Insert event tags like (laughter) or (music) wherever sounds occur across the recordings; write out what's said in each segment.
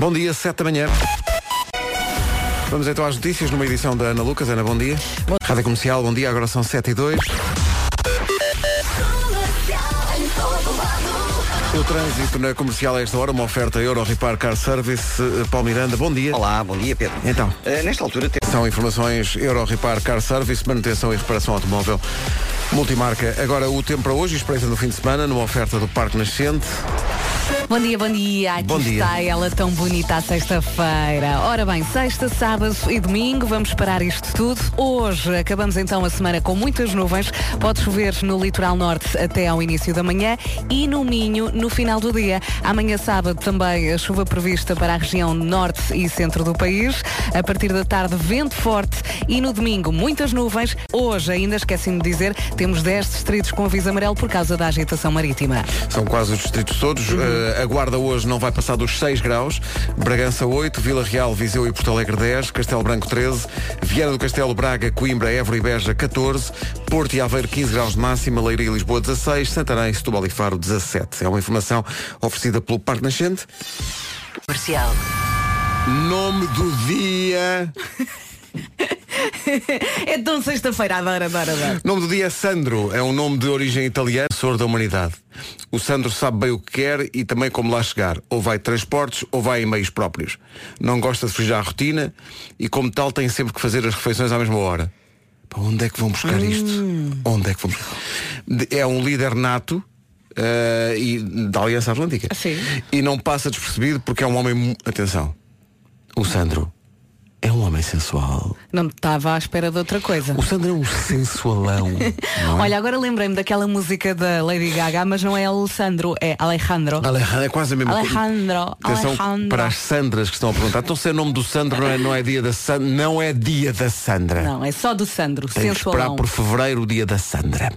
Bom dia, 7 da manhã. Vamos então às notícias numa edição da Ana Lucas. Ana, bom dia. Bom- Rádio Comercial, bom dia. Agora são 7 e 2. O trânsito na comercial a esta hora, uma oferta Euro Repar Car Service. Eh, Paulo Miranda, bom dia. Olá, bom dia Pedro. Então. Eh, nesta altura temos São informações Euro Repar Car Service, manutenção e reparação automóvel multimarca. Agora o tempo para hoje, espreita no fim de semana, numa oferta do Parque Nascente. Bom dia, bom dia. Aqui Bom dia. está ela tão bonita à sexta-feira. Ora bem, sexta, sábado e domingo, vamos parar isto tudo. Hoje acabamos então a semana com muitas nuvens. Pode chover no litoral norte até ao início da manhã e no Minho no final do dia. Amanhã sábado também a chuva prevista para a região norte e centro do país. A partir da tarde, vento forte e no domingo muitas nuvens. Hoje, ainda esqueci-me de dizer, temos 10 distritos com aviso amarelo por causa da agitação marítima. São quase os distritos todos. Eh, a Guarda hoje não vai passar dos 6 graus. Bragança 8, Vila Real, Viseu e Porto Alegre 10, Castelo Branco 13, Viana do Castelo, Braga, Coimbra, Évora e Beja 14, Porto e Aveiro 15 graus de máxima, Leiria e Lisboa 16, Santarém, Setúbal e Faro 17. É uma informação oferecida pelo Parque Nascente. Comercial. Nome do dia. (laughs) (laughs) É tão sexta-feira, adoro, adoro, adoro. O nome do dia é Sandro, é um nome de origem italiana, sor da humanidade. O Sandro sabe bem o que quer e também como lá chegar. Ou vai de transportes ou vai em meios próprios. Não gosta de fugir à rotina e como tal tem sempre que fazer as refeições à mesma hora. Para onde é que vão buscar isto? Onde é que vão buscar? É um líder nato eh, e, da Aliança Atlântica. Sim. E não passa despercebido porque é um homem. Atenção. O Sandro é um homem sensual. Não estava à espera de outra coisa. O Sandro é um sensualão. (laughs) não é? Olha, agora lembrei-me daquela música da Lady Gaga, mas não é Alessandro, é Alejandro. Alejandro, é quase a mesma coisa. Alejandro, Atenção Alejandro. para as Sandras que estão a perguntar. Então se é nome do Sandro não é, não é dia da Sandra. Não é dia da Sandra. Não, é só do Sandro, Tem que esperar sensualão. por fevereiro o dia da Sandra.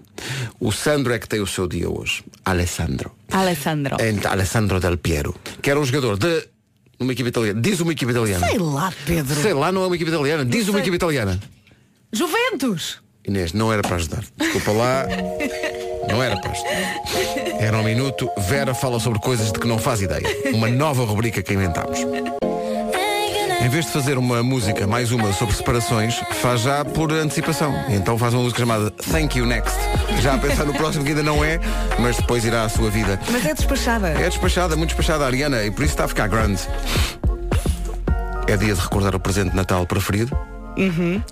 O Sandro é que tem o seu dia hoje. Alessandro. Alessandro. É Alessandro Del Piero. Que era um jogador de uma equipa italiana. Diz uma equipa italiana. Sei lá, Pedro. Sei lá, não é uma equipa italiana. Diz uma equipa italiana. Juventus. Inês, não era para ajudar. Desculpa lá. Não era para ajudar. Era um minuto. Vera fala sobre coisas de que não faz ideia. Uma nova rubrica que inventámos. Em vez de fazer uma música, mais uma sobre separações, faz já por antecipação. Então faz uma música chamada Thank You Next. Já a pensar no próximo que ainda não é, mas depois irá à sua vida. Mas é despachada. É despachada, muito despachada a Ariana e por isso está a ficar grande. É dia de recordar o presente de Natal preferido.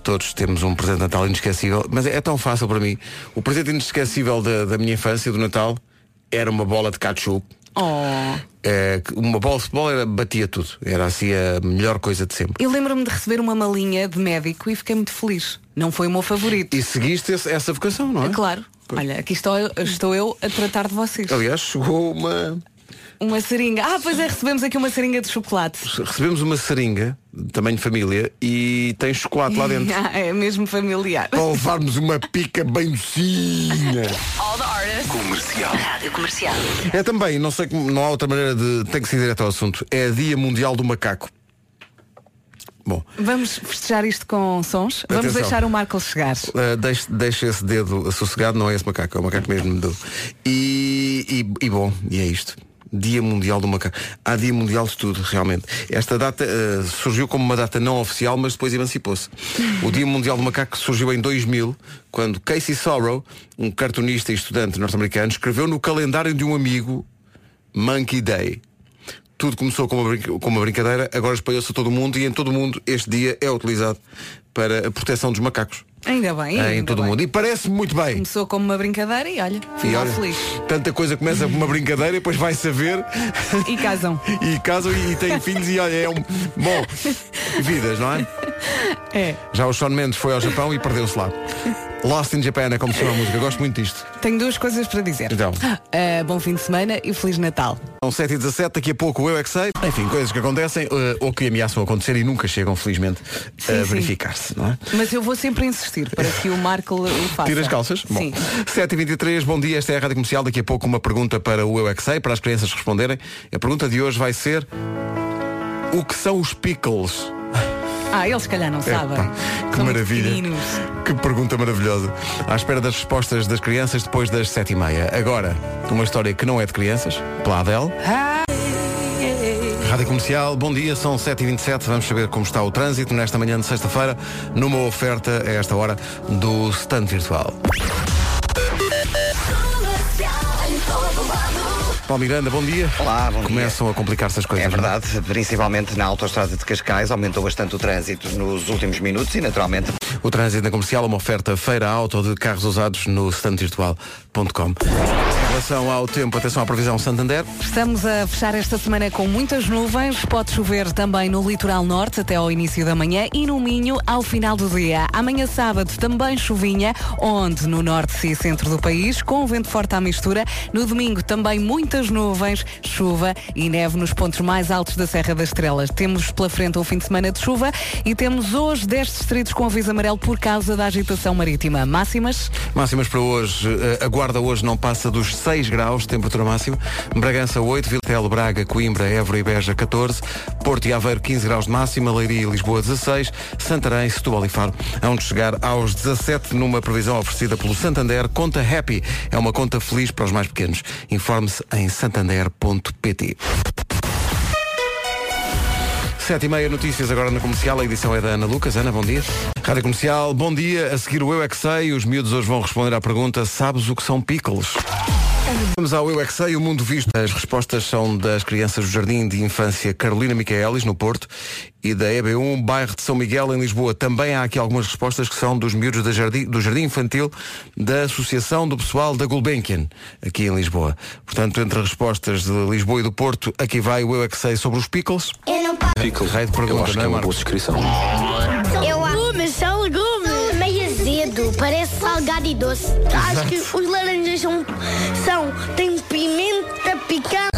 Todos temos um presente de Natal inesquecível, mas é tão fácil para mim. O presente inesquecível da, da minha infância, do Natal, era uma bola de ketchup. Oh. É, uma bola de futebol era, batia tudo. Era assim a melhor coisa de sempre. Eu lembro-me de receber uma malinha de médico e fiquei muito feliz. Não foi o meu favorito. E seguiste esse- essa vocação, não é? Claro. Olha, aqui estou estou eu a tratar de vocês. Aliás, chegou uma. Uma seringa. Ah, pois é, recebemos aqui uma seringa de chocolate. Recebemos uma seringa de tamanho família e tem chocolate lá dentro. (laughs) Ah, é mesmo familiar. para levarmos uma pica bem docinha. All the artists. Comercial. Rádio Comercial. É também, não sei como, não há outra maneira de. Tem que ser direto ao assunto. É Dia Mundial do Macaco. Bom, Vamos festejar isto com sons. Vamos Atenção. deixar o Marco chegar. uh, deixe, deixe esse dedo sossegado, não é esse macaco, é o macaco mesmo do. E, e, e bom, e é isto. Dia Mundial do Macaco. Há Dia Mundial de tudo, realmente. Esta data uh, surgiu como uma data não oficial, mas depois emancipou-se. O Dia Mundial do Macaco surgiu em 2000, quando Casey Sorrow, um cartunista e estudante norte-americano, escreveu no calendário de um amigo Monkey Day. Tudo começou com uma, com uma brincadeira, agora espalhou-se a todo o mundo e em todo o mundo este dia é utilizado para a proteção dos macacos. Ainda bem. em ainda todo o mundo. E parece muito bem. Começou como uma brincadeira e olha, E olha, feliz. tanta coisa começa com uma brincadeira e depois vai saber E casam. (laughs) e casam e têm filhos e olha, é um. Bom, (laughs) vidas, não é? É. Já o Sean Mendes foi ao Japão e perdeu-se lá. Lost in Japan é como se chama a música. Gosto muito disto. Tenho duas coisas para dizer. Então. Ah, bom fim de semana e Feliz Natal. São 7 e 17 daqui a pouco o Eu é que sei. Enfim, coisas que acontecem eh, ou que ameaçam acontecer e nunca chegam, felizmente, a sim. verificar-se, não é? Mas eu vou sempre insistir para que o Marco o faça. Tira as calças? Sim. Bom, 7h23, bom dia, esta é a Rádio Comercial. Daqui a pouco uma pergunta para o Eu é que sei, para as crianças responderem. A pergunta de hoje vai ser o que são os pickles? Ah, eles se calhar não sabem. Epá, que São maravilha. Que pergunta maravilhosa. À espera das respostas das crianças depois das 7h30. Agora, uma história que não é de crianças, pela Adele. Rádio Comercial, bom dia, são 7h27, vamos saber como está o trânsito nesta manhã de sexta-feira, numa oferta a esta hora do stand virtual. Paulo Miranda, bom dia. Olá, bom Começam a complicar-se as dia. coisas. É não verdade, principalmente na autoestrada de Cascais, aumentou bastante o trânsito nos últimos minutos e naturalmente O trânsito na comercial, uma oferta feira auto de carros usados no Em relação ao tempo, atenção à previsão Santander. Estamos a fechar esta semana com muitas nuvens. Pode chover também no litoral norte até ao início da manhã e no Minho ao final do dia. Amanhã sábado também chuvinha, onde no norte e centro do país, com vento forte à mistura. No domingo também muitas nuvens, chuva e neve nos pontos mais altos da Serra das Estrelas. Temos pela frente um fim de semana de chuva e temos hoje 10 distritos com aviso amarelo por causa da agitação marítima. Máximas? Máximas para hoje, a guarda hoje não passa dos 6 graus, temperatura máxima. Bragança 8, Vila Braga, Coimbra, Évora e Beja 14, Porto e Aveiro 15 graus de máxima, Leiria e Lisboa 16, Santarém, Setúbal e Faro onde chegar aos 17 numa previsão oferecida pelo Santander. Conta Happy é uma conta feliz para os mais pequenos. Informe-se em santander.pt. Sete e meia notícias agora na comercial. A edição é da Ana Lucas. Ana, bom dia. Rádio Comercial, bom dia. A seguir o Eu é que Sei. Os miúdos hoje vão responder à pergunta: Sabes o que são pickles? Vamos ao Eu é que Sei, o mundo visto. As respostas são das crianças do Jardim de Infância Carolina Micaelis, no Porto, e da EB1, bairro de São Miguel, em Lisboa. Também há aqui algumas respostas que são dos miúdos da jardim, do Jardim Infantil da Associação do Pessoal da Gulbenkian, aqui em Lisboa. Portanto, entre as respostas de Lisboa e do Porto, aqui vai o Eu é que Sei sobre os pickles. Eu não posso. Pickles. Raio de pergunta, Eu acho não que é, é uma boa descrição. Eu legumes, parece salgado e doce. Acho que os laranjas são. são têm pimenta picante.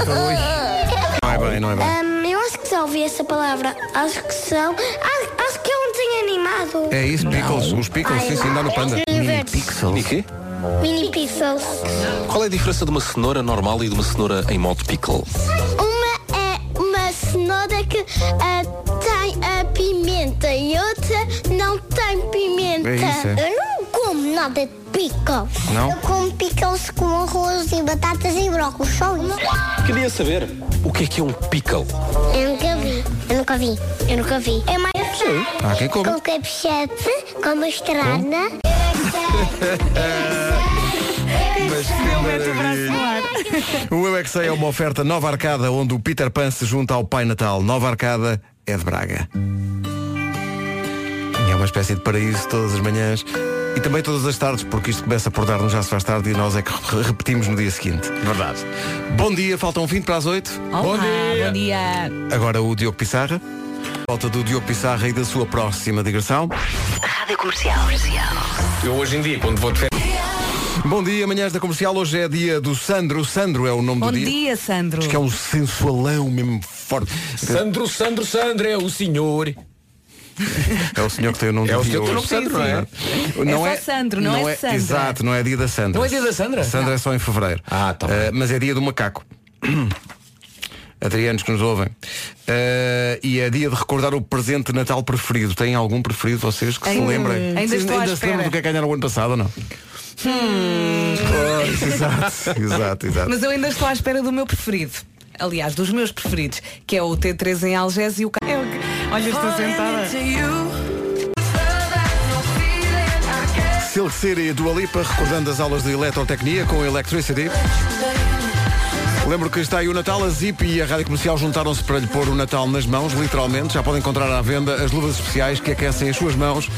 Não é bem, não é bem. Hum, eu acho que já ouvi essa palavra. Acho que são. Acho, acho que é um desenho animado. É isso, pickles. Os pickles, sim, sim, dá no panda. Mini Pixels. E quê? Mini pixels. Qual é a diferença de uma cenoura normal e de uma cenoura em modo pickle? Uma é uma cenoura que ah, tem a pimenta e outra não tem pimenta. É isso, é. Nada de pickles. Não? Eu como pickles com arroz e batatas e brócolis. Só isso. Queria saber o que é que é um pickle. Eu nunca vi. Eu nunca vi. Eu nunca vi. É mais Há quem come. com ketchup, com mostarda. (laughs) O Eu é que Sei é uma oferta Nova Arcada, onde o Peter Pan se junta ao Pai Natal. Nova Arcada é de Braga. E é uma espécie de paraíso todas as manhãs e também todas as tardes, porque isto começa por dar-nos já se faz tarde e nós é que re- repetimos no dia seguinte. Verdade. Bom dia, faltam 20 para as 8. Olá, bom dia. Agora o Diogo Pissarra. Volta do Diogo Pissarra e da sua próxima digressão. Rádio Comercial. Eu hoje em dia, quando vou de férias. Bom dia, manhãs da comercial. Hoje é dia do Sandro. Sandro é o nome Bom do dia. dia, Sandro. Diz que é um sensualão mesmo forte. Sandro, Sandro, Sandro é o senhor. É o senhor que tem o nome É do dia tem o hoje. nome Sandro, não é? É só Sandro, não é Sandra. Exato, não é dia da Sandra. Não é dia da Sandra? Sandra é só em fevereiro. Ah, tá. Eh, mas é dia do macaco. (coughs) Adrianos que nos ouvem. Eh, e é dia de recordar o presente de Natal preferido. Têm algum preferido vocês que se lembrem? ainda Vocês estou à ainda se lembram espera. do que é que ganharam o ano passado ou não? Pois, exato, exato, (laughs) exato. Mas eu ainda estou à espera do meu preferido. Aliás, dos meus preferidos, que é o T3 em Algés e o... É o que- Olha, estou sentada. Silk City e Dua Lipa recordando as aulas de eletrotecnia com Electricity. Lembro que está aí o Natal, a Zip e a Rádio Comercial juntaram-se para lhe pôr o Natal nas mãos, literalmente. Já podem encontrar à venda as luvas especiais que aquecem as suas mãos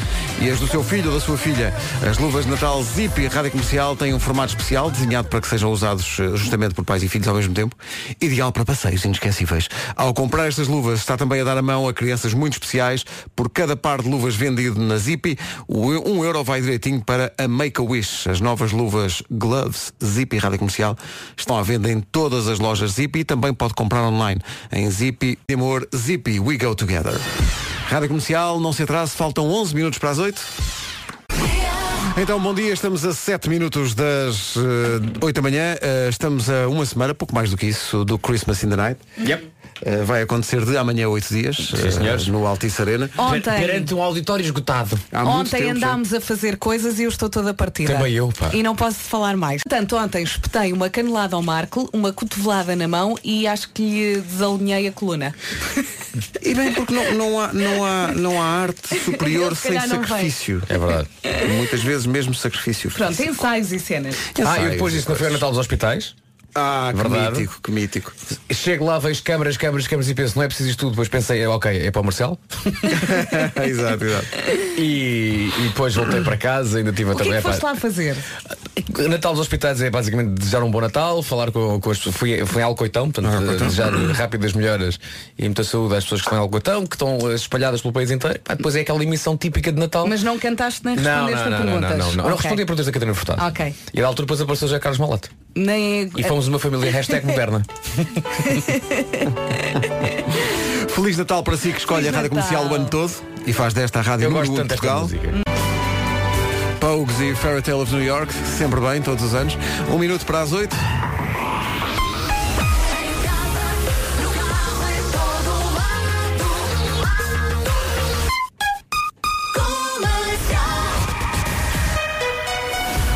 e as do seu filho ou da sua filha. As luvas de Natal Zip e a Rádio Comercial têm um formato especial, desenhado para que sejam usados eh, justamente por pais e filhos ao mesmo tempo. Ideal para passeios inesquecíveis. Ao comprar estas luvas, está também a dar a mão a crianças muito especiais. Por cada par de luvas vendido na Zip, um euro vai direitinho para a Make-A-Wish. As novas luvas Gloves Zip e Rádio Comercial estão à venda em todas as lojas Zip e também pode comprar online em Zip. Amor, Zip, we go together. Rádio Comercial, não se atrase, faltam 11 minutos para as 8. Então, bom dia, estamos a 7 minutos das uh, 8 da manhã. Uh, estamos a uma semana, pouco mais do que isso, do Christmas in the Night. Yep. Uh, vai acontecer de amanhã a 8 dias, uh, senhores. no Altice Arena. Ontem, Perante um auditório esgotado. Há ontem tempo, andámos a fazer coisas e eu estou toda partida. Também eu, pá. E não posso falar mais. Portanto, ontem espetei uma canelada ao Marco, uma cotovelada na mão e acho que lhe desalinhei a coluna. (laughs) E bem, porque não, não, há, não, há, não há arte superior Se sem calhar não sacrifício. É verdade. Muitas vezes mesmo sacrifício. Pronto, ensaios e cenas. Ah, e depois disso não foi ao Natal dos hospitais? Ah, que Verdade. mítico, que mítico. Chego lá, vejo câmaras, câmaras, câmaras e penso, não é preciso isto tudo. Depois pensei, é, ok, é para o Marcelo. (laughs) exato, exato. E, e depois voltei para casa, ainda tive a O que é que foste lá fazer? Natal dos hospitais é basicamente desejar um bom Natal, falar com, com as pessoas. Fui, fui em Alcoitão, portanto, Alcoitão. desejar (laughs) rápidas melhoras e muita saúde às pessoas que estão em Alcoitão, que estão eh, espalhadas pelo país inteiro. Pá, depois é aquela emissão típica de Natal. Mas não cantaste nem não, respondeste não, não, a não, não, perguntas. não, não. Eu não Ok. respondi a perguntas da Catarina Furtado. Ok. E da altura depois apareceu já Carlos Malato. Nem... E fomos uma família hashtag moderna. (laughs) Feliz Natal para si que escolhe Feliz a Rádio Natal. Comercial o ano todo e faz desta a Rádio Eu número gosto 1 de desta Portugal. música. Pogues e Fairy Tale of New York, sempre bem, todos os anos. Um minuto para as oito.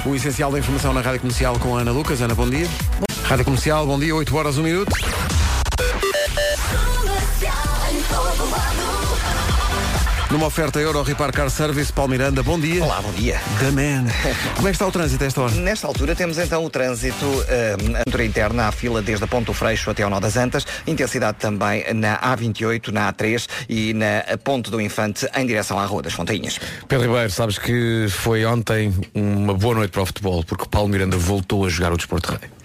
O essencial da informação na Rádio Comercial com a Ana Lucas. Ana, bom dia. Rádio Comercial, bom dia, 8 horas, 1 minuto. Numa oferta Euro Repar Car Service, Paulo Miranda, bom dia. Olá, bom dia. The Man. (laughs) Como é que está o trânsito a esta hora? Nesta altura temos então o trânsito eh, a motor interna à fila desde a Ponto Freixo até ao Nó das Antas, intensidade também na A28, na A3 e na Ponte do Infante em direção à Rua das Fontainhas. Pedro Ribeiro, sabes que foi ontem uma boa noite para o futebol, porque Paulo Miranda voltou a jogar o Desporto Rei.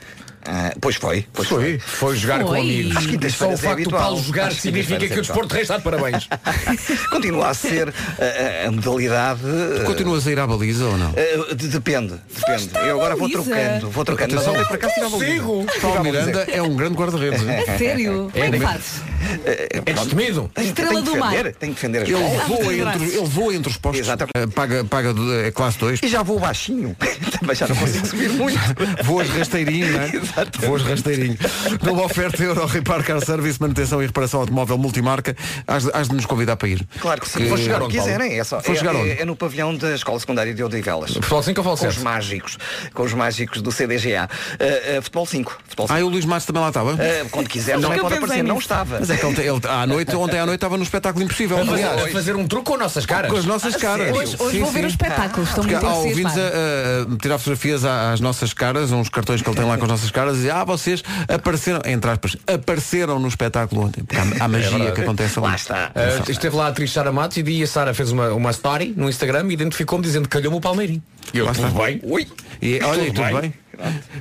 Ah, pois foi, pois foi. Foi jogar Foi. com amigos. Às Só o é facto do. Paulo jogar Às significa quintas-feiras que o é Desporto Rei está de parabéns. (laughs) Continua a ser ah, a, a modalidade. ah, Continuas a ir à baliza ou não? ah, de- depende, depende. à Eu agora vou trocando, vou trocando. Mas ontem para cá estive à baliza. Paulo Miranda é um grande guarda-redes. (laughs) A sério? Como é que fazes? É destemido. Tenho, Estrela tenho que do mar. defender, tenho que defender as Ele voa, entre, ele voa entre os postos. Exato. Eh, Paga, paga de- é classe 2. E já vou baixinho. (laughs) Também já não consigo subir muito. Voas rasteirinho, não é? Exato. Voas rasteirinho. Numa oferta Euro Repar Car Service, manutenção e reparação automóvel multimarca, has, has de nos convidar para ir. Claro que sim. Vou chegar onde, quiserem, é só. Vou é, chegar é- onde? é no pavilhão da Escola Secundária de Odivelas. Futebol 5 ou futebol Com os 7? mágicos. Com os mágicos do CDGA. Uh, uh, futebol 5. Futebol 5. Ah, e o Luís Matos também lá estava? Uh, quando quiser, também pode aparecer. Não estava. Mas é que ele, ele à noite, ontem à noite estava no espetáculo impossível. Aliás, a fazer um truque com nossas caras. com as nossas caras. Hoje, hoje Sim, vou ver o espetáculo. Estou Porque muito há ouvintes a, a tirar fotografias às nossas caras, uns cartões que ele tem lá com as nossas caras, e dizer, ah, vocês apareceram, entre aspas, apareceram no espetáculo ontem. Porque há, há (laughs) magia que acontece ali. Lá está. Uh, esteve lá a atriz Sara Matos e dia a Sara fez uma, uma story no Instagram e identificou-me dizendo que calhou-me o Palmeirinho. E eu, Lá tudo bem? Ui. E, olha, e Tudo tudo bem? bem?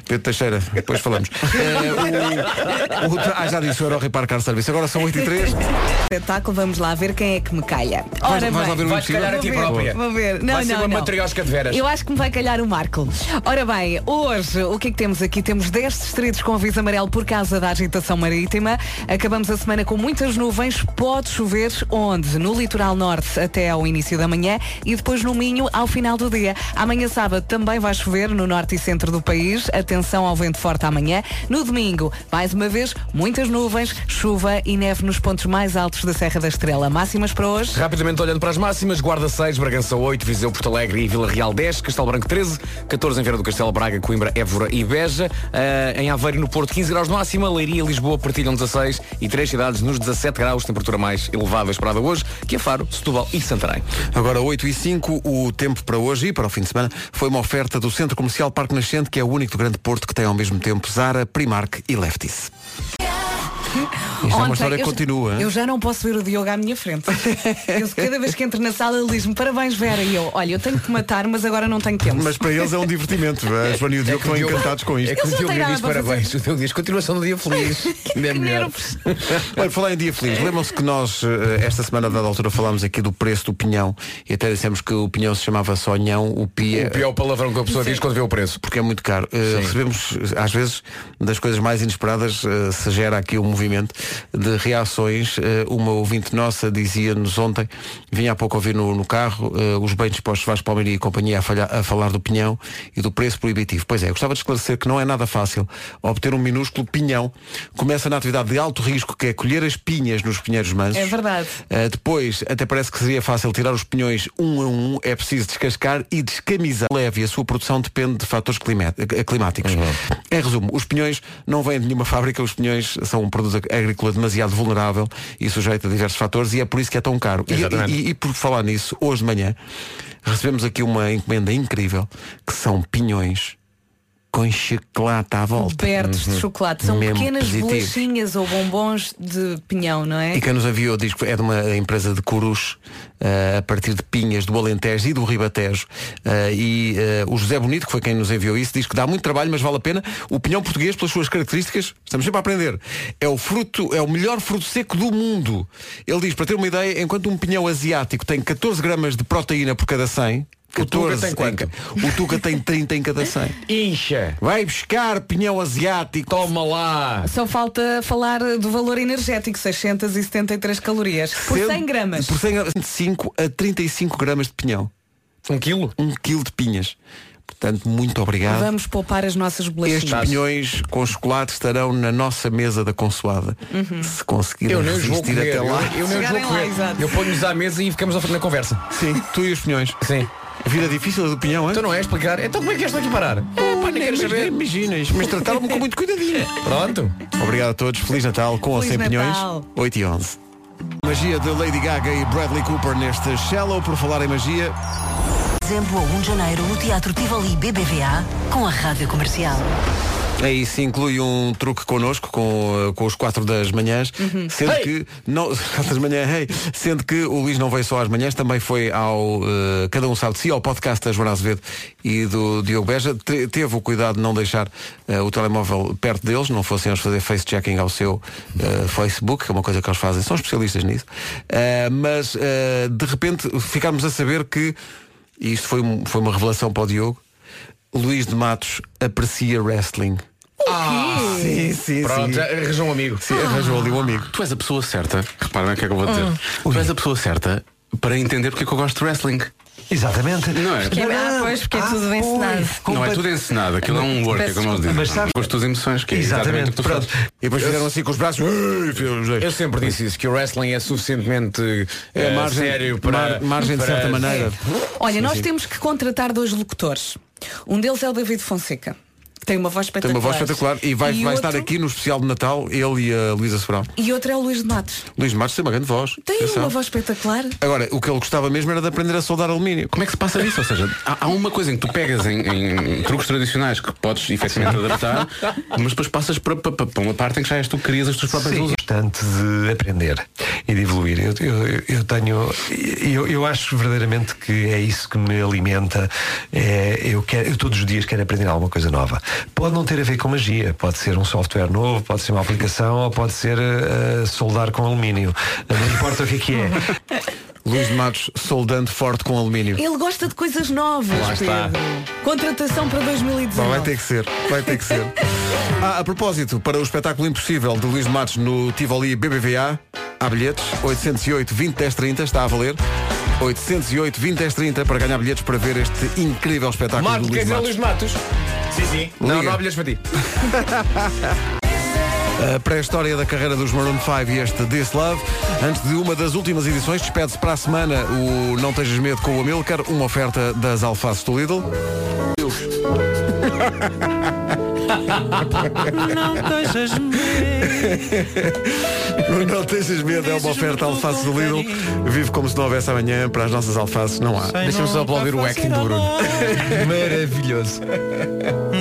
Pedro Teixeira, depois falamos. Eh, o- o- ah, já disse o Euro Repar Car Service. Agora são 8 e 3 Espetáculo, vamos lá ver quem é que me calha. Vais, Ora vais lá bem. ver o Vais calhar a ti própria. Vou ver. Não, Vai ser não, uma não. matriosca de veras. Eu acho que me vai calhar o Marco. Ora bem, hoje o que é que temos aqui? Temos 10 distritos com aviso amarelo por causa da agitação marítima. Acabamos a semana com muitas nuvens. Pode chover onde? No litoral norte até ao início da manhã e depois no Minho ao final do dia. Amanhã sábado também vai chover no norte e centro do país. Atenção ao vento forte amanhã. No domingo, mais uma vez, muitas nuvens, chuva e neve nos pontos mais altos da Serra da Estrela. Máximas para hoje? Rapidamente olhando para as máximas, Guarda 6, Bragança 8, Viseu, Porto Alegre e Vila Real 10, Castelo Branco 13, 14 em Vieira do Castelo, Braga, Coimbra, Évora e Beja, Ah, em Aveiro no Porto 15 graus de máxima, Leiria e Lisboa partilham 16 e três cidades nos 17 graus, temperatura mais elevada esperada hoje, que é Faro, Setúbal e Santarém. Agora 8 e 5, o tempo para hoje e para o fim de semana foi uma oferta do Centro Comercial Parque Nascente, que é o único Grande Porto que tem ao mesmo tempo Zara, Primark e Lefties. Isto é uma Ontem, história que eu- continua. Eu já não posso ver o Diogo à minha frente. Eu, cada vez que entro na sala ele diz-me parabéns Vera e eu, olha, eu tenho que te matar, mas agora não tenho tempo. Mas para eles é um divertimento. A Joana e o Diogo estão Diogo- encantados com isto. É que o Diogo diz para parabéns, o Diogo diz continuação do dia feliz. (laughs) Ainda é Que melhor. (laughs) Olha, falar em dia feliz, lembram-se que nós, eh, esta semana, a dada altura, falámos aqui do preço do pinhão e até dissemos que o pinhão se chamava só nhão, o pia. O pior palavrão que a pessoa diz quando vê o preço. Porque é muito caro. Eh, recebemos, às vezes, das coisas mais inesperadas, eh, se gera aqui um movimento movimento de reações. Eh, uma ouvinte nossa dizia-nos ontem, vinha há pouco ouvir no, no carro, eh, os bem dispostos Vasco Palmeirinho e companhia a, falhar- a falar do pinhão e do preço proibitivo. Pois é, eu gostava de esclarecer que não é nada fácil obter um minúsculo pinhão. Começa na atividade de alto risco, que é colher as pinhas nos pinheiros mansos. É verdade. Uh, depois, até parece que seria fácil tirar os pinhões um a um, é preciso descascar e descamisar. Leve e a sua produção depende de fatores eh, climáticos. Em resumo, os pinhões não vêm de nenhuma fábrica, os pinhões são um produto ag- agrícola demasiado vulnerável e sujeito a diversos fatores e é por isso que é tão caro. E, e- e por falar nisso, hoje de manhã recebemos aqui uma encomenda incrível que são pinhões com chocolate à volta. Cobertos de chocolate. São Mesmo pequenas positivos. bolachinhas ou bombons de pinhão, não é? E quem nos enviou diz que é de uma empresa de Corus, eh, a partir de Pinhas, do Alentejo e do Ribatejo. Eh, e eh, o José Bonito, que foi quem nos enviou isso, diz que dá muito trabalho, mas vale a pena. O pinhão português, pelas suas características, estamos sempre a aprender. É o fruto, é o melhor fruto seco do mundo. Ele diz, para ter uma ideia, enquanto um pinhão asiático tem 14 gramas de proteína por cada 100, O Tuga 14 tem em quanto? ca- O Tuca tem 30 em cada 100. Incha. Vai buscar pinhão asiático. Toma lá. Só falta falar do valor energético, 673 calorias. Por 100 gramas. Por 100 gramas. 25 a 35 gramas de pinhão. Um quilo? um quilo de pinhas. Portanto, muito obrigado. Vamos poupar as nossas bolachinhas. Estes pinhões com chocolate estarão na nossa mesa da consoada. Se conseguirem Eu nem os vou resistir comer. até lá. Eu, eu nem os vou Chegarem lá, comer. exato. Eu ponho-nos à mesa e ficamos na conversa. Sim, tu e os pinhões. Sim. A vida difícil do pinhão, é? Então não é explicar. Então como é que estou aqui parar? Pá, nem quero saber. Imaginas, mas trataram-me com muito cuidadinho. Pronto. Obrigado a todos. Feliz Natal com ou Feliz sem pinhões. Natal. 8 e 11. Magia de Lady Gaga e Bradley Cooper neste Shallow, por falar em magia. Exemplo, a 1 de janeiro, no Teatro Tivoli BBVA, com a Rádio Comercial. Aí se inclui um truque connosco com, eh, com os quatro das manhãs, sendo Hey! que não, (laughs) das manhãs, hey, sendo que o Luís não veio só às manhãs, também foi ao eh, Cada um sabe de si, ao podcast da Joana Azevedo e do Diogo Beja. Te- teve o cuidado de não deixar eh, o telemóvel perto deles, não fossem eles fazer face-checking ao seu eh, Facebook, que é uma coisa que eles fazem, são especialistas nisso. Mas de repente ficámos a saber que, e isto foi, foi uma revelação para o Diogo, Luís de Matos aprecia wrestling. Ah, Sim, sim, Pronto, sim. já arranjou um amigo. Sim, arranjou ali um amigo. Tu és a pessoa certa, repara o que é que eu vou dizer. Tu és a pessoa certa para entender porque é que eu gosto de wrestling. Exatamente. Não é? Que é, ah, pois, porque é tudo ensinado. Não é tudo ensinado, aquilo é um work, é como eles dizem. Mas sabes- Com as tuas emoções, que é Exatamente. exatamente, o que tu Pronto. fazes. E depois fizeram assim com os braços. Eu sempre disse isso, que o wrestling é suficientemente É eh, margem- sério para. mar- margem de para- certa (laughs) maneira. Olha, nós temos que contratar dois locutores. Um deles é o David Fonseca, tem uma voz Tem espetacular. uma voz espetacular e vai, vai estar outro- aqui no especial de Natal, ele e a Luísa Sobral. E outro é o Luís de Matos. Luís de Matos tem uma grande voz. Tem Atenção. uma voz espetacular. Agora, o que ele gostava mesmo era de aprender a soldar alumínio. Como é que se passa isso? Ou seja, há, há uma coisa em que tu pegas em, em truques tradicionais que podes efetivamente adaptar, mas depois passas para, para, para uma parte em que já és tu que crias as tuas próprias luzes. importante de aprender e de evoluir. Eu, eu, eu tenho, eu, eu acho verdadeiramente que é isso que me alimenta. É, eu, quero, eu todos os dias quero aprender alguma coisa nova. Pode não ter a ver com magia, pode ser um software novo, pode ser uma aplicação ou pode ser eh, soldar com alumínio. Não importa o que é que é. (laughs) Luís de Matos soldando forte com alumínio. Ele gosta de coisas novas, Lá está. Pedro. Contratação para 2019. Bom, vai ter que ser, vai ter que ser. (laughs) Ah, a propósito, para o espetáculo impossível de Luís de Matos no Tivoli BBVA, há bilhetes, 808 20 10 30, está a valer. 808 20 10 30 para ganhar bilhetes para ver este incrível espetáculo Marco, de quer Luís de dizer Matos. Luís Matos? Sim, sim. Não, Liga. não há bilhetes para ti. (laughs) A pré-história da carreira dos Maroon 5 e este This Love. Antes de uma das últimas edições, despede-se para a semana o Não Tejas Medo com o Amilcar, uma oferta das alfaces do Lidl. (laughs) O Não Tejas Medo é uma oferta alfaces do Lidl. Vive como se não houvesse amanhã, para as nossas alfaces não há. Deixa-me só aplaudir o acting do Bruno. Maravilhoso.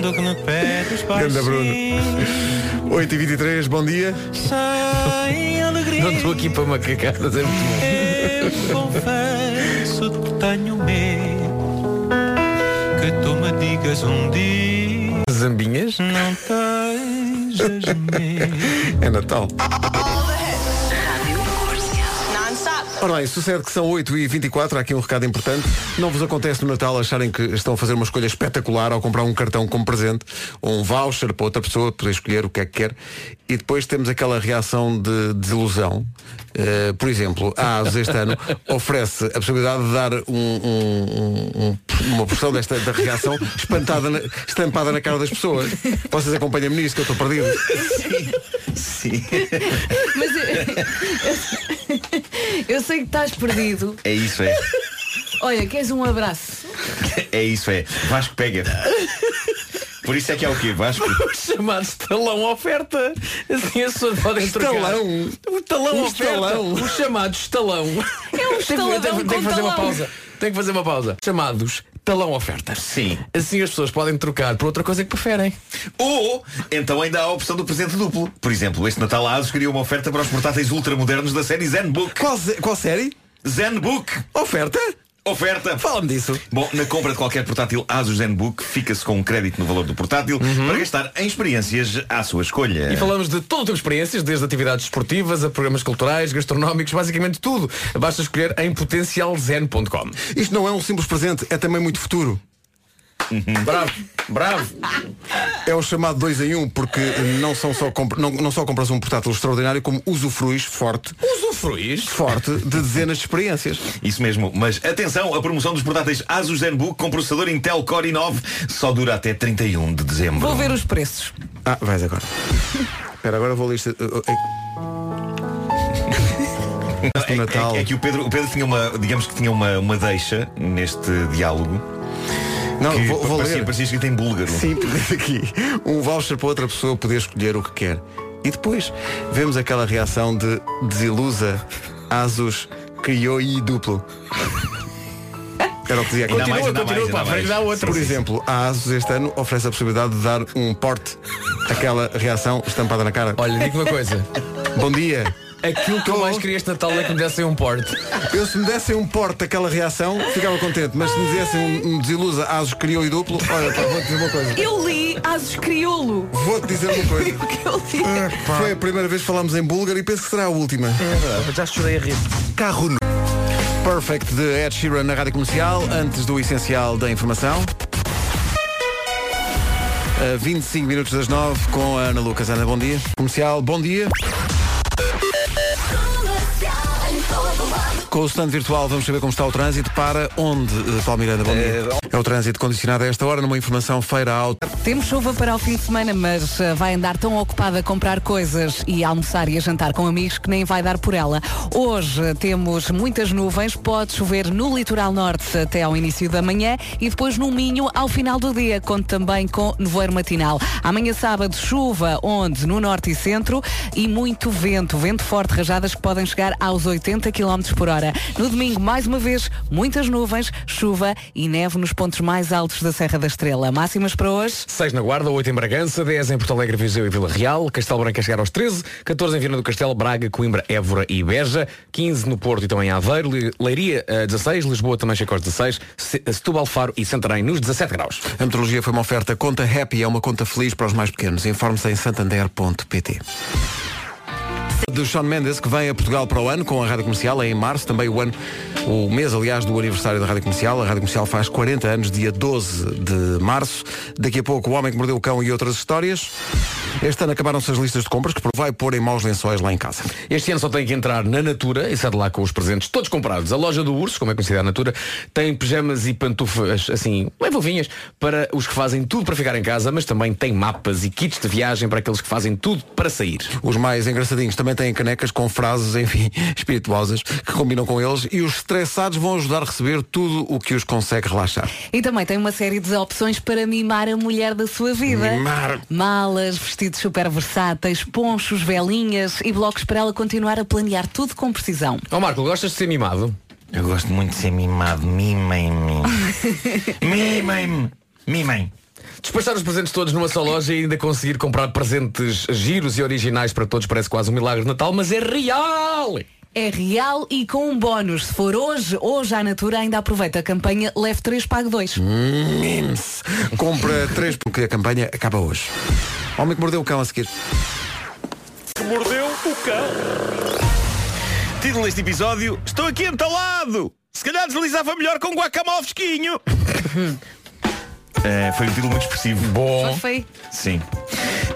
(laughs) Ganda Bruno. 8h23, bom dia. Não estou aqui para macacadas, é muito bom. confesso que tenho medo que tu me digas um dia Zambinhas? não tejas medo. (laughs) É Natal. Ora bem, sucede que são 8h24, há aqui um recado importante. Não vos acontece no Natal acharem que estão a fazer uma escolha espetacular ao comprar um cartão como presente ou um voucher para outra pessoa, poder escolher o que é que quer, e depois temos aquela reação de desilusão. Uh, por exemplo, a ASUS este ano (laughs) oferece a possibilidade de dar um- um- um- um- uma porção desta da reação espantada na- estampada na cara das pessoas. Vocês acompanham-me nisto que eu estou perdido. Sim. Mas eu, (laughs) eu sei que estás perdido. É isso, é. (laughs) Olha, queres um abraço? É isso, é. Vasco pega. Por isso é que é o quê, Vasco? O chamado estalão oferta. Assim as pessoas podem trocar. Estalão? O talão Um oferta. estalão? O chamado estalão. É um estaladão tem, tem com que fazer uma talão. pausa. Tem que fazer uma pausa. Chamados talão oferta. Sim. Assim as pessoas podem trocar por outra coisa que preferem. Ou, então ainda há a opção do presente duplo. Por exemplo, este Natal a Asus queria uma oferta para os portáteis ultramodernos da série ZenBook. Qual, qual série? ZenBook! Oferta? Oferta! Fala-me disso. Bom, na compra de qualquer portátil Asus ZenBook fica-se com um crédito no valor do portátil para gastar em experiências à sua escolha. E falamos de todo tipo de experiências, desde atividades esportivas a programas culturais, gastronómicos, basicamente tudo. Basta escolher em potencialzen.com. Isto não é um simples presente, é também muito futuro. Bravo, bravo. É o chamado 2 em 1, um, porque não, são só compra- não, não só compras um portátil extraordinário, como usufruis forte, Usufruís. forte de dezenas de experiências. Isso mesmo, mas atenção, a promoção dos portáteis Asus ZenBook com processador Intel Core i9 só dura até 31 de dezembro. Vou ver os preços. Ah, vais agora. Espera, agora vou lista. uh, uh, Não, do é, é- é que o Pedro, o Pedro tinha uma, digamos que tinha uma, uma deixa neste diálogo. Não, que vou, vou parecia, ler. parecia escrito em búlgaro. Sim, (laughs) diz aqui. Um voucher para outra pessoa poder escolher o que quer. E depois vemos aquela reação de desilusa. Asus criou i duplo. (laughs) Era o que dizia aqui. Ainda mais, Continua, continua, mais, mais. dá outra. Por exemplo, a Asus este ano oferece a possibilidade de dar um porte. Aquela reação estampada na cara. Olha, digo uma coisa. Bom dia. Aquilo que eu mais queria este Natal é que me dessem um porte. Eu se me dessem um porte aquela reação, ficava contente. Mas se me dessem um, um desilusa Asus criou e duplo, olha, pá, vou-te dizer uma coisa. Eu li Asus Crioulo. Vou-te dizer uma coisa. (laughs) O que eu li? Foi a primeira vez que falámos em búlgaro e penso que será a última. Já chorei a rir. Carro no- Perfect de Ed Sheeran na Rádio Comercial, antes do essencial da informação. A 25 minutos das 9 com a Ana Lucas. Ana, bom dia. Comercial, bom dia. Com o stand virtual vamos saber como está o trânsito. Para onde, eh, Paulo Miranda? Bom dia. É o trânsito condicionado a esta hora numa informação feira alta. Temos chuva para o fim de semana, mas uh, vai andar tão ocupada a comprar coisas e a almoçar e a jantar com amigos que nem vai dar por ela. Hoje temos muitas nuvens, pode chover no litoral norte até ao início da manhã e depois no Minho ao final do dia, conto também com nevoeiro matinal. Amanhã sábado chuva onde? No norte e centro e muito vento, vento forte, rajadas que podem chegar aos 80 km por hora. No domingo, mais uma vez, muitas nuvens, chuva e neve nos pontos mais altos da Serra da Estrela. Máximas para hoje? 6 na Guarda, 8 em Bragança, 10 em Porto Alegre, Viseu e Vila Real, Castelo Branco a chegar aos 13, 14 em Viana do Castelo, Braga, Coimbra, Évora e Beja, 15 no Porto e também em Aveiro, Leiria eh, 16, Lisboa também chega aos 16, Se- Setúbal, Faro e Santarém nos 17 graus. A meteorologia foi uma oferta conta happy, é uma conta feliz para os mais pequenos. Informe-se em santander.pt. De Sean Mendes, que vem a Portugal para o ano com a Rádio Comercial, é em março, também o ano, o mês, aliás, do aniversário da Rádio Comercial. A Rádio Comercial faz 40 anos, dia 12 de março. Daqui a pouco, O Homem que Mordeu o Cão e outras histórias. Este ano acabaram-se as listas de compras, que vai pôr em maus lençóis lá em casa. Este ano só tem que entrar na Natura e sai de lá com os presentes todos comprados. A loja do Urso, como é conhecida a Natura, tem pijamas e pantufas, assim, bem fofinhas, para os que fazem tudo para ficar em casa, mas também tem mapas e kits de viagem para aqueles que fazem tudo para sair. Os mais engraçadinhos também têm canecas com frases, enfim, (laughs) espirituosas, que combinam com eles e os estressados vão ajudar a receber tudo o que os consegue relaxar. E também tem uma série de opções para mimar a mulher da sua vida. Mimar. Malas, vestidos super versáteis, ponchos, velinhas e blocos para ela continuar a planear tudo com precisão. Ó Marco, gostas de ser mimado? Eu gosto muito de ser mimado. Mimem-me. (laughs) Mimem-me. Mimem. Despachar os presentes todos numa só loja e ainda conseguir comprar presentes giros e originais para todos parece quase um milagre de Natal, mas é real! É real e com um bónus. Se for hoje, hoje a Natura ainda aproveita a campanha Leve 3 Pague 2. Mimes. Compra três porque a campanha acaba hoje. Homem que mordeu o cão a seguir. Mordeu o cão. Título deste episódio, estou aqui entalado. Se calhar deslizava melhor com guacamole fresquinho. (laughs) Eh, foi um título muito expressivo. Bom. Foi. Sim.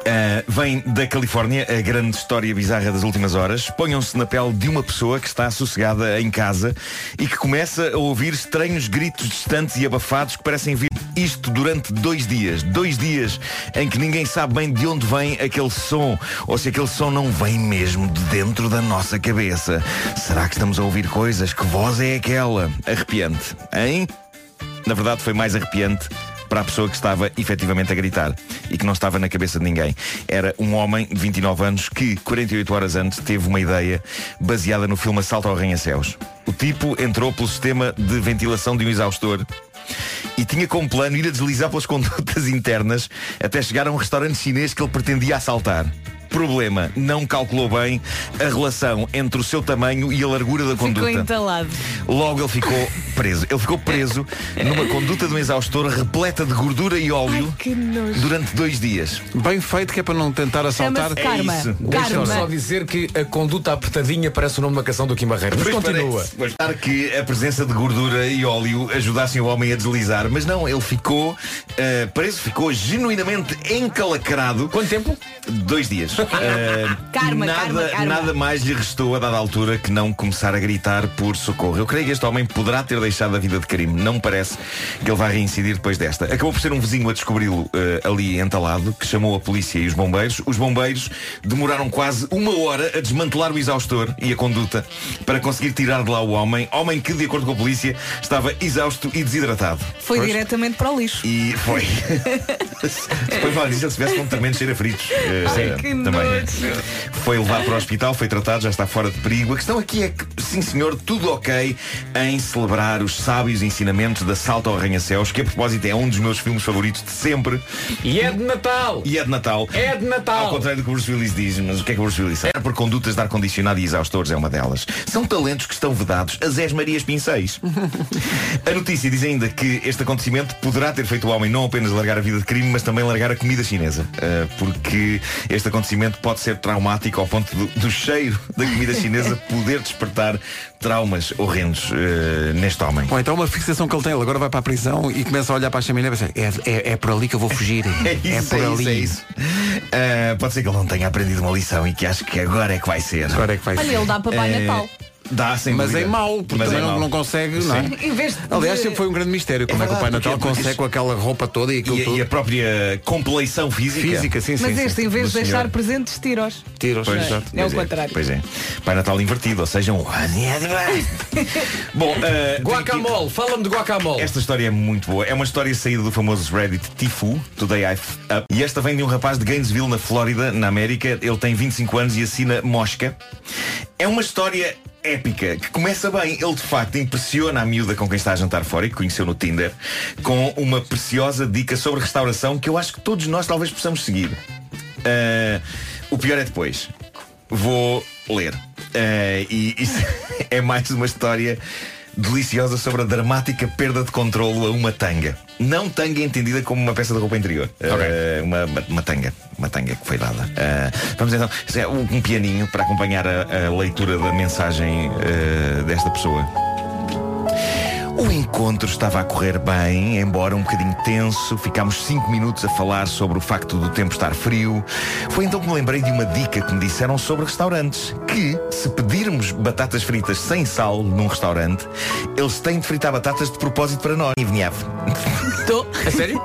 Uh, vem da Califórnia, a grande história bizarra das últimas horas. Ponham-se na pele de uma pessoa que está sossegada em casa e que começa a ouvir estranhos gritos distantes e abafados que parecem vir isto durante dois dias. Dois dias em que ninguém sabe bem de onde vem aquele som ou se aquele som não vem mesmo de dentro da nossa cabeça. Será que estamos a ouvir coisas? Que voz é aquela? Arrepiante, hein? Na verdade foi mais arrepiante para a pessoa que estava efetivamente a gritar e que não estava na cabeça de ninguém. Era um homem de 29 anos que, 48 horas antes, teve uma ideia baseada no filme Assalto ao Arranha-Céus. O tipo entrou pelo sistema de ventilação de um exaustor e tinha como plano ir a deslizar pelas (laughs) condutas internas até chegar a um restaurante chinês que ele pretendia assaltar. Problema, não calculou bem a relação entre o seu tamanho e a largura da Ficou conduta. entalado. Logo ele ficou preso. Ele ficou preso numa conduta de um exaustor repleta de gordura e óleo Que nojo. durante dois dias. Bem feito que é para não tentar assaltar. Karma. isso. Deixa-me só dizer que a conduta apertadinha parece o nome de uma canção do Kim Barreiro. Mas continua. para que a presença de gordura e óleo ajudassem o homem a deslizar. Mas não, ele ficou eh, preso, ficou genuinamente encalacrado. Quanto tempo? Dois dias. (laughs) Eh, Karma, nada, karma, karma. nada mais lhe restou a dada altura que não começar a gritar por socorro. Eu creio que este homem poderá ter deixado a vida de crime. Não me parece que ele vá reincidir depois desta. Acabou por ser um vizinho a descobri-lo eh, ali entalado, que chamou a polícia e os bombeiros. Os bombeiros demoraram quase uma hora a desmantelar o exaustor e a conduta para conseguir tirar de lá o homem. Homem que, de acordo com a polícia, estava exausto e desidratado. Foi diretamente para o lixo. E foi. (laughs) Depois falar disso, ele se tivesse com um tremendo cheiro a fritos. eh, Ai, que também. nojo. Foi levado para o hospital, foi tratado, já está fora de perigo. A questão aqui é que, sim senhor, tudo ok em celebrar os sábios ensinamentos da Salto ao Arranha-Céus, que a propósito é um dos meus filmes favoritos de sempre. E é de Natal! E é de Natal. É de Natal! Ao contrário do que o Bruce Willis diz, mas o que é que o Bruce Willis diz? Era por condutas de ar-condicionado e exaustores, é uma delas. São talentos que estão vedados a Zés Marias Pinceis. (laughs) a notícia diz ainda que este acontecimento poderá ter feito o homem não apenas largar a vida de crime, mas também largar a comida chinesa. Uh, porque este acontecimento pode ser traumático ao ponto do, do cheiro da comida chinesa (laughs) poder despertar traumas horrendos uh, neste homem. Ou então uma fixação que ele tem, ele agora vai para a prisão e começa a olhar para a chaminé e pensa, é, é, é por ali que eu vou fugir. (laughs) É isso, por é ali. isso, é isso. Uh, pode ser que ele não tenha aprendido uma lição e que acho que agora é que vai ser. Agora é que vai Olha, ser. ele dá para Pai Eh, Natal. Dá, sem Mas dúvida. é mau, porque Mas também é não, mau. não consegue, não é? Em vez de- Aliás, sempre foi um grande mistério como é, que o Pai verdade, Natal porque- porque consegue com aquela roupa toda e aquilo E, a- tudo. e a própria compleição física. Física, sim, sim. Mas sim. este, em vez do de deixar senhor. presentes, tiros. Tiros, Pois, exato. É o pois contrário. Pois é. Pai Natal invertido, ou seja, um. (laughs) Bom, uh, Guacamole, fala-me de guacamole. Esta história é muito boa. É uma história saída do famoso Reddit Tifu, Today I F Up. E esta vem de um rapaz de Gainesville, na Flórida, na América. Ele tem 25 anos e assina Mosca. É uma história épica, que começa bem. Ele de facto impressiona a miúda com quem está a jantar fora e que conheceu no Tinder, com uma preciosa dica sobre restauração que eu acho que todos nós talvez possamos seguir. Ah, o pior é depois. Vou ler. Ah, e isso (laughs) é mais uma história deliciosa sobre a dramática perda de controlo a uma tanga. Não tanga entendida como uma peça de roupa interior. Ah, uma, uma, uma tanga. Uma tanga que foi dada. Ah, vamos então. Um, pianinho para acompanhar a, a leitura da mensagem ah, desta pessoa. O encontro estava a correr bem, embora um bocadinho tenso. Ficámos cinco minutos a falar sobre o facto do tempo estar frio. Foi então que me lembrei de uma dica que me disseram sobre restaurantes. Que, se pedirmos batatas fritas sem sal num restaurante, eles têm de fritar batatas de propósito para nós. E vinhave. Estou. A sério?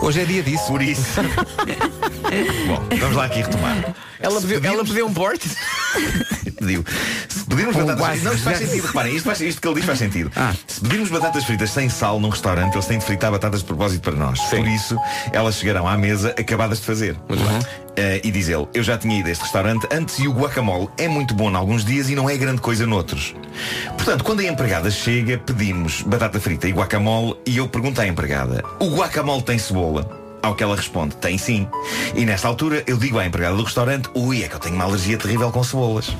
Hoje é dia disso. Por isso. (laughs) Bom, vamos lá aqui retomar. Ela pediu, ela pediu um porte? (laughs) pediu. Se pedirmos Com batatas fritas. Não, isto faz sentido, reparem, isto, faz- isto que ele diz faz sentido. Se pedirmos batatas fritas sem sal num restaurante, eles têm de fritar batatas de propósito para nós. Por isso, elas chegarão à mesa acabadas de fazer. Eh, e diz ele, eu já tinha ido a este restaurante antes e o guacamole é muito bom em alguns dias e não é grande coisa noutros. Portanto, quando a empregada chega, pedimos batata frita e guacamole e eu pergunto à empregada, o guacamole tem cebola? Ao que ela responde, tem sim. E nesta altura eu digo à empregada do restaurante, ui, é que eu tenho uma alergia terrível com cebolas.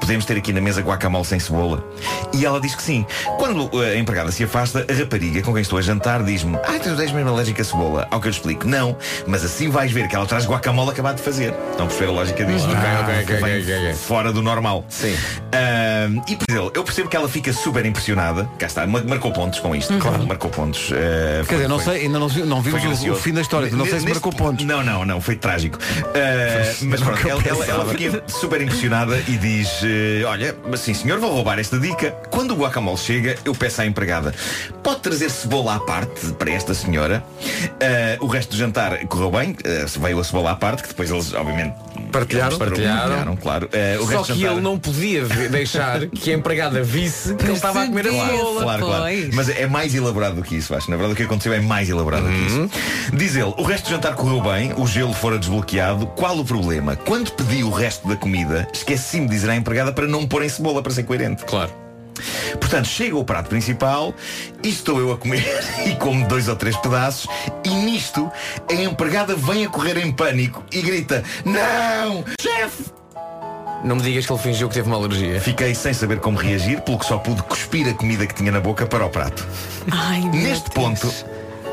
Podemos ter aqui na mesa guacamole sem cebola? E ela diz que sim. Quando uh, a empregada se afasta, a rapariga com quem estou a jantar diz-me Ah, tu és mesmo alérgica a cebola. Ao que eu explico, não, mas assim vais ver que ela traz guacamole acabado de fazer. Estão a perceber a lógica disto? ok, ok, ok, Vem ok, ok. Fora do normal. Sim. E por exemplo, eu percebo que ela fica super impressionada. Cá está, mar- marcou pontos com isto. Claro. Marcou pontos. Ah, Quer foi- dizer, não foi- sei, ainda não, não vimos o- o, fim da história. Não sei se marcou pontos. Não, não, não, foi trágico. Ah, (laughs) mas pronto, ela, ela- ela fica super impressionada e diz: eh, Olha, mas sim senhor, vou roubar esta dica. Quando o guacamole chega, eu peço à empregada: Pode trazer cebola à parte para esta senhora. O resto do jantar correu bem, veio a cebola à parte, que depois eles, obviamente, Partilharam? Partilharam. claro. Ah, o Só que jantar- ele não podia deixar (laughs) que a empregada visse que ele estava a comer a cebola. Claro, claro. Mas é mais elaborado do que isso, acho. Na verdade, o que aconteceu é mais elaborado do que isso. Diz ele, o resto do jantar correu bem, o gelo fora desbloqueado. Qual o problema? Quando pedi o resto da comida, esqueci-me de dizer à empregada para não pôr em cebola, para ser coerente. Claro. Portanto, chega o prato principal e estou eu a comer (laughs) e como dois ou três pedaços e nisto a empregada vem a correr em pânico e grita Não! Chefe! Não me digas que ele fingiu que teve uma alergia. Fiquei sem saber como reagir, pelo que só pude cuspir a comida que tinha na boca para o prato. Ai, meu Neste Deus.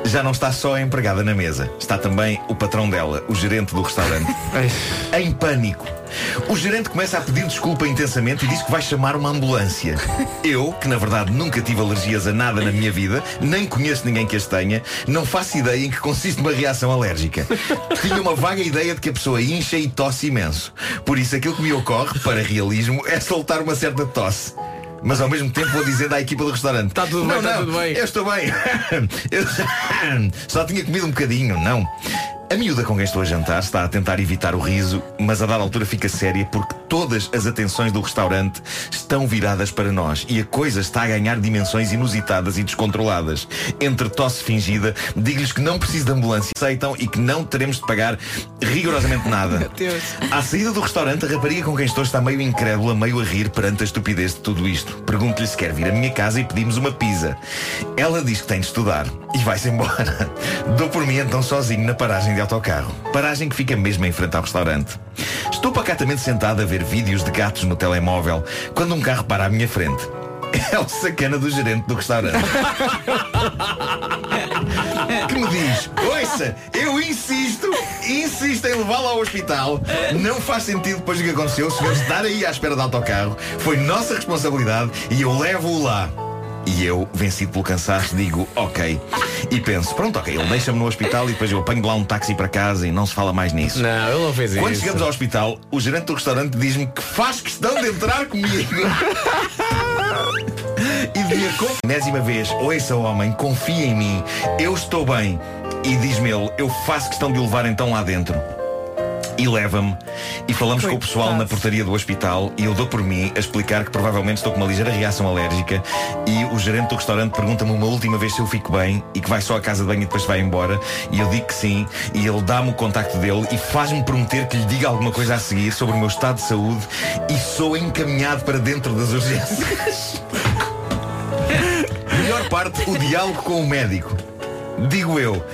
Já não está só a empregada na mesa. Está também o patrão dela, o gerente do restaurante. (laughs) em pânico. O gerente começa a pedir desculpa intensamente e diz que vai chamar uma ambulância. Eu, que na verdade nunca tive alergias a nada na minha vida, nem conheço ninguém que as tenha, não faço ideia em que consiste uma reação alérgica. Tinha uma vaga ideia de que a pessoa incha e tosse imenso. Por isso aquilo que me ocorre, para realismo, é soltar uma certa tosse. Mas ao mesmo tempo vou dizendo à equipa do restaurante. Tá tudo não, bem, tá não, tudo bem." Eu estou bem. (laughs) Eu só tinha comido um bocadinho, não a miúda com quem estou a jantar está a tentar evitar o riso, mas a dada altura fica séria porque todas as atenções do restaurante estão viradas para nós e a coisa está a ganhar dimensões inusitadas e descontroladas. Entre tosse fingida, digo-lhes que não preciso de ambulância, aceitam e que não teremos de pagar rigorosamente nada. À saída do restaurante, a rapariga com quem estou está meio incrédula, meio a rir perante a estupidez de tudo isto. Pergunto-lhe se quer vir à minha casa e pedimos uma pizza. Ela diz que tem de estudar e vai-se embora. Dou por mim então sozinho na paragem de autocarro. Paragem que fica mesmo em frente ao restaurante. Estou pacatamente sentado a ver vídeos de gatos no telemóvel quando um carro para à minha frente. (laughs) É o sacana do gerente do restaurante. (laughs) que me diz, ouça, eu insisto, insisto em levá-lo ao hospital. Não faz sentido depois do que aconteceu, o senhor estar aí à espera de autocarro. Foi nossa responsabilidade e eu levo-o lá. E eu, vencido pelo cansaço, digo ok. E penso, pronto, ok, ele deixa-me no hospital e depois eu apanho de lá um táxi para casa e não se fala mais nisso. Não, ele não fez Quando isso. chegamos ao hospital, o gerente do restaurante diz-me que faz questão de entrar comigo. (laughs) e com enésima vez, ouça homem, confia em mim, eu estou bem. E diz-me ele, eu faço questão de o levar então lá dentro. E leva-me e falamos com o pessoal na portaria do hospital e eu dou por mim a explicar que provavelmente estou com uma ligeira reação alérgica e o gerente do restaurante pergunta-me uma última vez se eu fico bem e que vai só à casa de banho e depois vai embora e eu digo que sim e ele dá-me o contacto dele e faz-me prometer que lhe diga alguma coisa a seguir sobre o meu estado de saúde e sou encaminhado para dentro das urgências. (laughs) Melhor parte, o diálogo com o médico. Digo eu,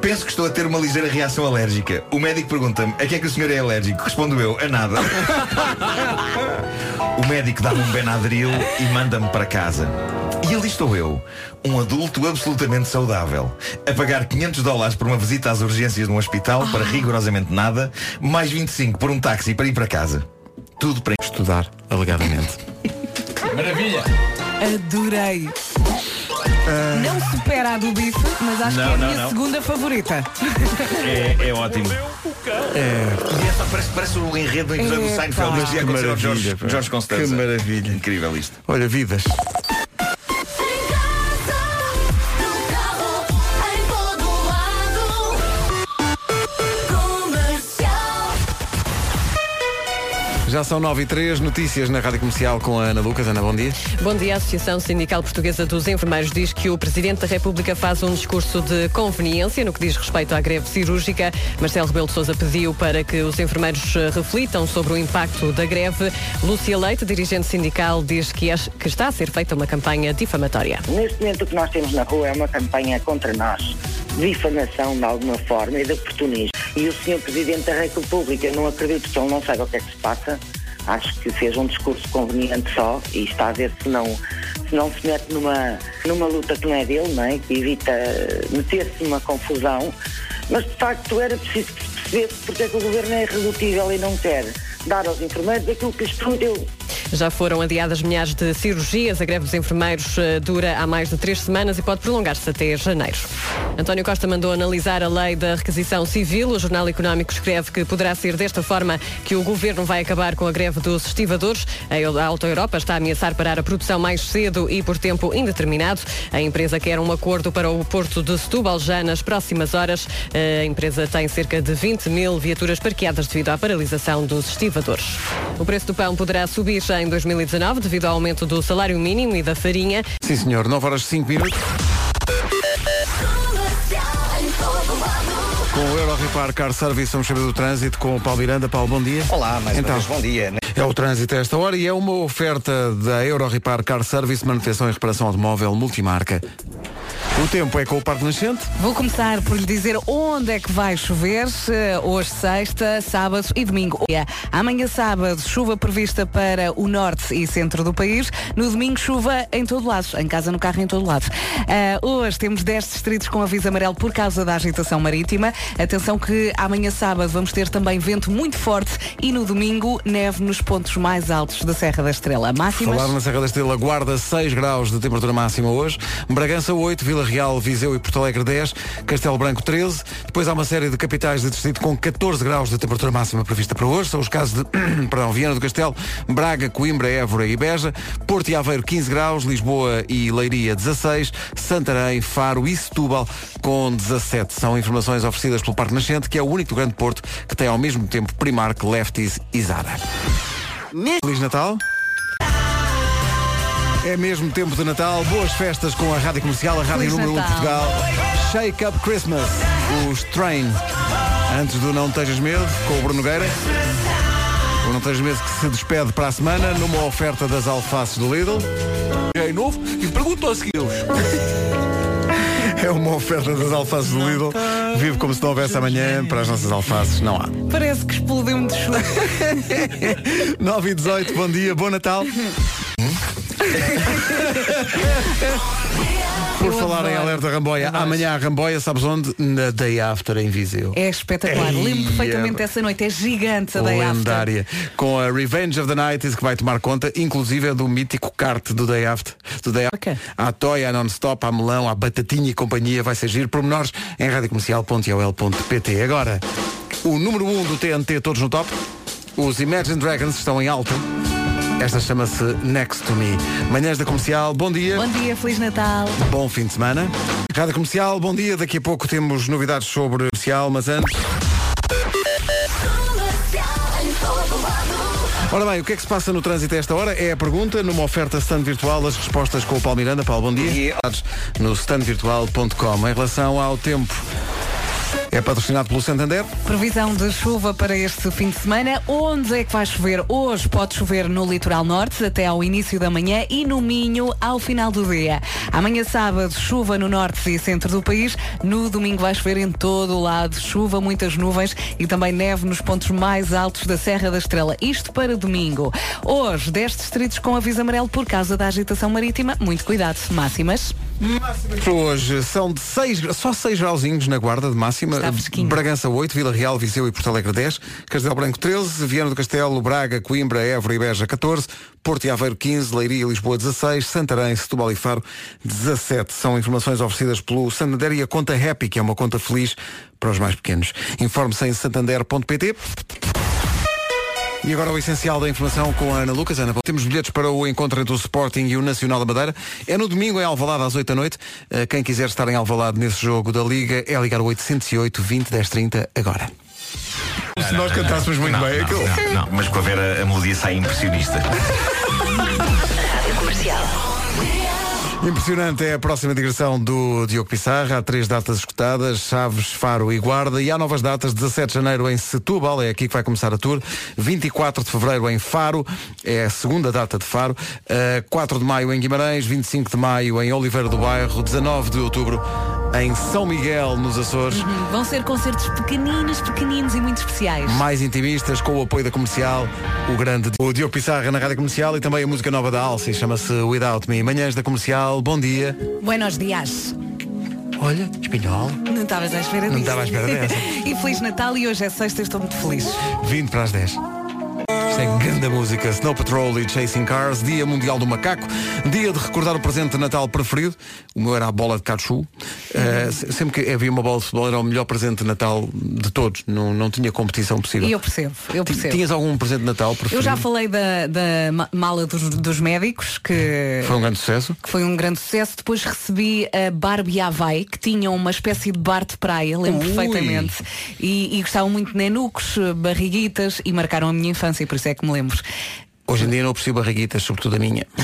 penso que estou a ter uma ligeira reação alérgica. O médico pergunta-me, a que é que o senhor é alérgico? Respondo eu, a nada. (laughs) o médico dá-me um Benadryl e manda-me para casa. E ali estou eu, um adulto absolutamente saudável, a pagar 500 dólares por uma visita às urgências de um hospital para rigorosamente nada, mais 25 por um táxi para ir para casa. Tudo para Estudar, alegadamente. (laughs) Maravilha. Adorei. Não supera a do bife, mas acho Não, que é a não, minha não. segunda favorita. É, é ótimo. E essa parece, parece o enredo do episódio do Epá. Seinfeld. Mas Que Jorge, maravilha, pá. Jorge Constanza. Que maravilha. Incrível isto. Olha, vidas. Já são 9 e 3 notícias na Rádio Comercial com a Ana Lucas. Ana, bom dia. Bom dia. A Associação Sindical Portuguesa dos Enfermeiros diz que o Presidente da República faz um discurso de conveniência no que diz respeito à greve cirúrgica. Marcelo Rebelo de Sousa pediu para que os enfermeiros eh, reflitam sobre o impacto da greve. Lúcia Leite, dirigente sindical, diz que, é- que está a ser feita uma campanha difamatória. Neste momento o que nós temos na rua é uma campanha contra nós, de difamação de alguma forma e de oportunismo. E o Sr. Presidente da República, não acredito que ele não saiba o que é que se passa, acho que fez um discurso conveniente só e está a ver se não se, não se mete numa, numa luta que não é dele, não é? que evita meter-se numa confusão. Mas de facto era preciso percebesse porque é que o Governo é irredutível e não quer dar aos enfermeiros aquilo que lhes prometeu. Já foram adiadas milhares de cirurgias. A greve dos enfermeiros eh, dura há mais de três semanas e pode prolongar-se até janeiro. António Costa mandou analisar a lei da requisição civil. O Jornal Económico escreve que poderá ser desta forma que o governo vai acabar com a greve dos estivadores. A Auto Europa está a ameaçar parar a produção mais cedo e por tempo indeterminado. A empresa quer um acordo para o porto de Setúbal já nas próximas horas. A empresa tem cerca de 20 mil viaturas parqueadas devido à paralisação dos estivadores. O preço do pão poderá subir já em 2019 devido ao aumento do salário mínimo e da farinha. Sim, senhor. 9 horas 5 minutos. Com o Euro Repar Car Service, vamos saber do trânsito com o Paulo Miranda. Paulo, bom dia. Olá, mais então, uma vez, bom dia. É o trânsito a esta hora e é uma oferta da Euro Repar Car Service, manutenção e reparação automóvel multimarca. O tempo é com o Parque Nascente. Vou começar por lhe dizer onde é que vai chover. Hoje, sexta, sábado e domingo. Amanhã, sábado, chuva prevista para o norte e centro do país. No domingo, chuva em todo lado. Em casa, no carro, em todo lado. Ah, hoje temos 10 distritos com aviso amarelo por causa da agitação marítima. Atenção que amanhã, sábado, vamos ter também vento muito forte e no domingo, neve nos pontos mais altos da Serra da Estrela. Máximas. Falar na Serra da Estrela, Guarda 6 graus de temperatura máxima hoje, Bragança 8, Vila Real, Viseu e Porto Alegre 10, Castelo Branco 13. Depois há uma série de capitais de distrito com 14 graus de temperatura máxima prevista para hoje. São os casos de (clears throat) perdão, Viana do Castelo, Braga, Coimbra, Évora e Beja, Porto e Aveiro 15 graus, Lisboa e Leiria 16, Santarém, Faro e Setúbal com 17. São informações oferecidas pelo Parque Nascente, que é o único Grande Porto que tem ao mesmo tempo Primark, Lefties e Zara. Feliz Natal. É mesmo tempo de Natal. Boas festas com a Rádio Comercial, a Rádio Feliz Número 1 de Natal. Portugal. Shake Up Christmas. Os Train. Antes do Não Tejas Medo, com o Bruno Nogueira. O Não Tejas Medo que se despede para a semana numa oferta das alfaces do Lidl. É novo e pergunto aos seguidos. É uma oferta das alfaces do Lidl. Vive como se não houvesse amanhã. Para as nossas alfaces, não há. Parece que explodiu-me de chuva. 9 e 18, bom dia, bom Natal. Por Eu falar em alerta Ramboia, amanhã a Ramboia, sabes onde? Na Day After em Viseu. É espetacular. Ei, Lembro perfeitamente é- dessa noite. É gigante a Day After. Lendária. Com a Revenge of the Night que vai tomar conta, inclusive é do mítico kart do Day After. Do Day After. Há Toy, há Non-Stop, há Melão, há Batatinha e companhia. Vai ser giro. Pormenores em radiocomercial.ol.pt. Agora, o número 1 um do TNT, todos no top. Os Imagine Dragons estão em alta. Esta chama-se Next to Me. Manhãs da Comercial, bom dia. Bom dia, Feliz Natal. Bom fim de semana. Rádio Comercial, bom dia. Daqui a pouco temos novidades sobre comercial, mas antes. Ora bem, o que é que se passa no trânsito a esta hora? É a pergunta, numa oferta stand virtual, as respostas com o Paulo Miranda. Paulo, bom dia. No standvirtual.com. Em relação ao tempo, é patrocinado pelo Santander. Previsão de chuva para este fim de semana. Onde é que vai chover? Hoje pode chover no litoral norte até ao início da manhã e no Minho ao final do dia. Amanhã sábado, chuva no norte e centro do país. No domingo vai chover em todo o lado. Chuva, muitas nuvens e também neve nos pontos mais altos da Serra da Estrela. Isto para domingo. Hoje, 10 distritos com aviso amarelo por causa da agitação marítima. Muito cuidado. Máximas. Para hoje são de 6, só 6 grauzinhos na guarda de máxima. Bragança 8, Vila Real, Viseu e Porto Alegre 10, Castelo Branco 13, Viana do Castelo, Braga, Coimbra, Évora e Beja 14, Porto e Aveiro 15, Leiria e Lisboa 16, Santarém, Setúbal e Faro 17. São informações oferecidas pelo Santander e a conta Happy, que é uma conta feliz para os mais pequenos. Informe-se em santander.pt. E agora o essencial da informação com a Ana Lucas. Ana, temos bilhetes para o encontro entre o Sporting e o Nacional da Madeira. É no domingo em Alvalade às 8 da noite. Eh, Quem quiser estar em Alvalade nesse jogo da Liga é ligar o 808 20 10 30 agora. Se nós cantássemos muito Não, bem não, aquilo. não, não, mas com a Vera a melodia sai impressionista. Impressionante é a próxima digressão do Diogo Pissarra. Há três datas escutadas, Chaves, Faro e Guarda. E há novas datas, 17 de janeiro em Setúbal, é aqui que vai começar a tour. 24 de fevereiro em Faro, é a segunda data de Faro. Uh, 4 de maio em Guimarães, 25 de maio em Oliveira do Bairro, 19 de outubro em São Miguel, nos Açores. Uhum. Vão ser concertos pequeninos, pequeninos e muito especiais. Mais intimistas, com o apoio da comercial, o grande o Diogo Pissarra na rádio comercial e também a música nova da Alce, chama-se Without Me. Manhãs da comercial, bom dia. Buenos dias. Olha, espanhol. Não estavas à espera Não disso. estava à espera dessa. (laughs) e Feliz Natal e hoje é sexta, estou muito feliz. 20 para as 10. Grande música Snow Patrol e Chasing Cars, Dia Mundial do Macaco, dia de recordar o presente de Natal preferido. O meu era a bola de cachu. Uh, se- sempre que havia uma bola de futebol era o melhor presente de Natal de todos. Não, não tinha competição possível. E eu percebo, eu percebo. Tinhas algum presente de Natal preferido? Eu já falei da, da ma- mala dos, dos médicos, que Foi um grande sucesso. que foi um grande sucesso. Depois recebi a Barbie Havaí, que tinha uma espécie de bar de praia, lembro Ui. perfeitamente. E, e gostavam muito de nenucos, barriguitas, e marcaram a minha infância, por isso é que me lembro. Hoje em dia não aprecio barriguitas, sobretudo a minha. (laughs)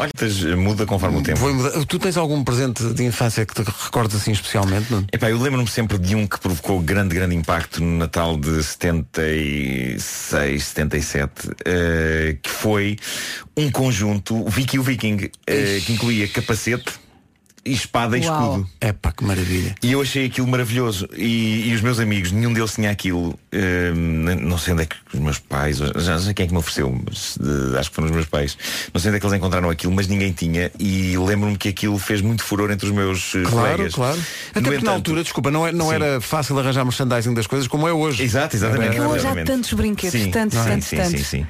Olha, mas muda conforme o tempo. Tu tens algum presente de infância que te recordes assim especialmente? Não? Epá, eu lembro-me sempre de um que provocou grande, grande impacto no Natal de 76, 77, eh, que foi um conjunto Vicky o Viking, eh, que incluía capacete e espada e escudo. Epá, que maravilha. E eu achei aquilo maravilhoso. E, e os meus amigos, nenhum deles tinha aquilo. eh, não sei onde é que os meus pais, já não sei quem é que me ofereceu, mas, eh, acho que foram os meus pais. Não sei onde é que eles encontraram aquilo, mas ninguém tinha. E lembro-me que aquilo fez muito furor entre os meus eh, Claro, colegas. claro. Até No porque na altura, desculpa, não, é- não Sim. era fácil arranjar merchandising das coisas como é hoje. Exato, exatamente. Porque hoje há tantos brinquedos, Sim, tantos, sim, tantos, sim, tantos. Sim, sim.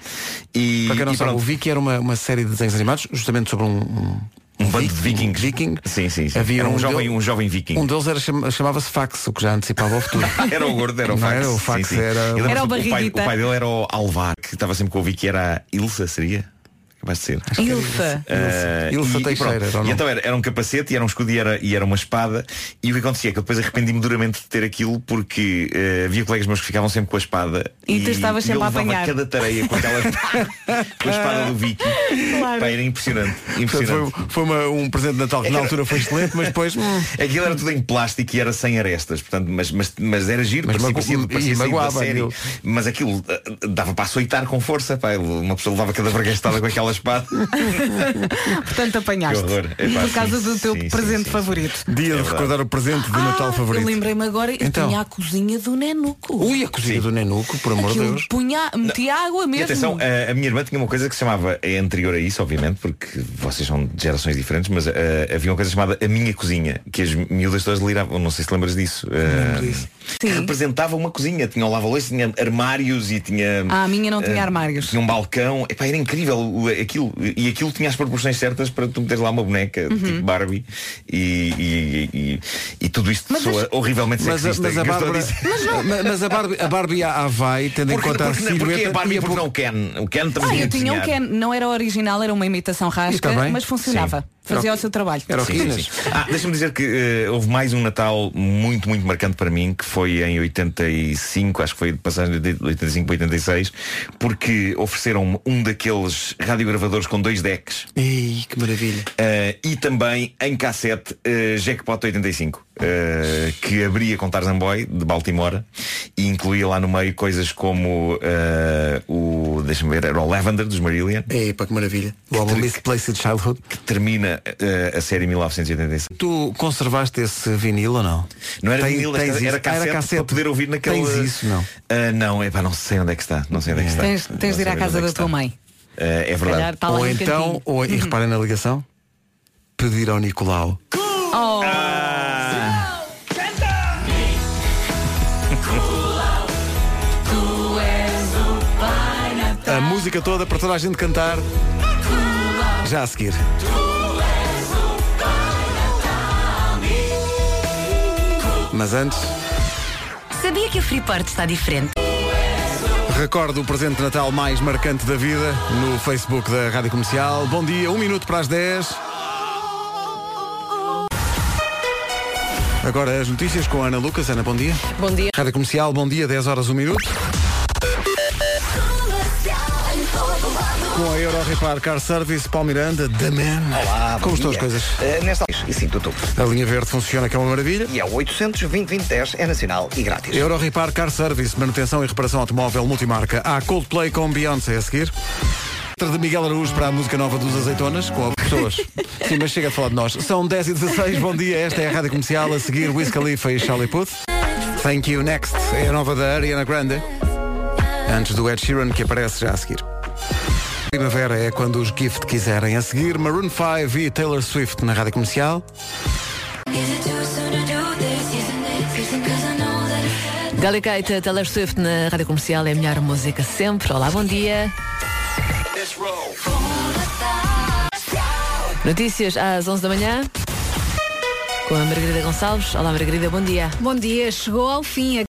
E, Para quem não e sabe, pronto, o Vicky era uma, uma série de desenhos animados, justamente sobre um, um, um bando de vikings. viking. Sim, sim, sim. Havia Era um, um jovem, um jovem viking. Um deles era, chama- chamava-se Fax, o que já antecipava o futuro. (laughs) Era o gordo, era o Não fax. era o fax, Sim, sim. era- Era o que pai, o pai dele era o Alvar, que estava sempre com o Vicky, era a Ilsa, seria? Capaz de ser. Ilsa. Ah, Ilsa e- e Teixeira, E nome. então era, era um capacete, e era um escudo e era, e era uma espada. E o que acontecia é que eu depois arrependi-me duramente de ter aquilo porque eh, havia colegas meus que ficavam sempre com a espada. E tu estavas sempre eu a apanhar. cada tareia com aquela (laughs) com a espada do Vicky. Claro. Pá, era impressionante. Portanto, impressionante. foi foi uma- um presente de Natal que na altura foi excelente, mas depois. hum, (laughs) (laughs) Aquilo era tudo em plástico e era sem arestas, portanto, mas, mas, mas era giro, Mas parecia, mago- parecia, e da série. Mas aquilo ah, dava para açoitar com força, pá. Uma pessoa levava cada vergastada com aquela espada. (laughs) Portanto, apanhaste. Que horror. Epá, Por causa sim, do teu sim, presente sim. favorito. Dia de verdade. recordar o presente de Natal Ah, favorito. Eu lembrei-me agora, eu Então. tinha a cozinha do Nenuco. Ui, a cozinha do Nenuco, por amor de Deus. punha, metia água E mesmo. atenção, a, a minha irmã tinha uma coisa que se chamava, é anterior a isso, obviamente, porque vocês são de gerações diferentes, mas ah, havia uma coisa chamada A Minha Cozinha, que as miúdas todas deliravam, não sei se lembras disso. ah, que Sim. representava uma cozinha, tinha um lava-louça, tinha armários e tinha. Ah, a minha não tinha ah, armários. Tinha um balcão, Epá, era incrível o- aquilo. E aquilo tinha as proporções certas para tu meteres lá uma boneca Uhum. tipo Barbie e, e, e, e tudo isto Mas soa as- horrivelmente Mas, a- sexista. mas a que estou Bárbara, dizer. mas, mas a Barbie, a Barbie a Havaí, tendo em Porque, conta porque, a porque, silhueta, a Barbie ia porque por- não o Ken. O Ken também Ah, eu tinha um que não era original, era uma imitação rasca, mas funcionava. Sim. Fazia o seu trabalho. Era o Sim, sim. Ah, deixa-me dizer que eh, houve mais um Natal muito, muito marcante para mim, que foi em 85, acho que foi de passagem de 85 para 86, porque ofereceram-me um daqueles radiogravadores com dois decks Ih, que maravilha. eh, e também em cassete eh, Jackpot 85, eh, que abria com Tarzan Boy de Baltimore e incluía lá no meio coisas como eh, o, deixa-me ver, era o Lavender dos Marillion, Ei, pá, que maravilha. O álbum Misplaced Childhood. que termina eh, a série 1986. Tu conservaste esse vinil ou não? Não era Tem- vinil, tens era, era Ah, cassete, para poder ouvir naquele. Tens isso, não? Não, é pá, não sei onde é que está. Não sei onde é que está. Tens, tens de ir à casa é que da está. tua mãe. Ah, é Calhar verdade. está lá ou então, ou, e reparem na ligação, pedir ao Nicolau. Música toda para toda a gente cantar. Já a seguir. Mas antes, Sabia que a Freeport está diferente? recordo o presente de Natal mais marcante da vida no Facebook da Rádio Comercial. Bom dia, um minuto para as 10. Agora as notícias com a Ana Lucas. Ana, bom dia. Bom dia. Rádio Comercial, bom dia, 10 horas, 1 minuto. Com a Euro Repar Car Service, Paulo Miranda, The Man. Olá, Como estão as coisas? Eh, nesta e sim, tudo. A linha verde funciona, que é uma maravilha. E é o 820 2010 é nacional e grátis. Euro Repar Car Service, manutenção e reparação automóvel multimarca. Há Coldplay com Beyoncé a seguir. De Miguel Araújo para a música nova dos Azeitonas, com as pessoas. (laughs) Sim, mas chega a falar de nós. São 10 e 16 bom dia. Esta é a Rádio Comercial. A seguir, Wiz Khalifa e Charlie Puth. Thank you. Next é a nova da Ariana Grande. Antes do Ed Sheeran, que aparece já a seguir. Primavera é quando os Gift quiserem. A seguir, Maroon 5 e Taylor Swift na Rádio Comercial. Delicate Taylor Swift na Rádio Comercial é a melhor música sempre. Olá, bom dia. Notícias às 11 da manhã. Com a Margarida Gonçalves. Olá, Margarida, bom dia. Bom dia, chegou ao fim a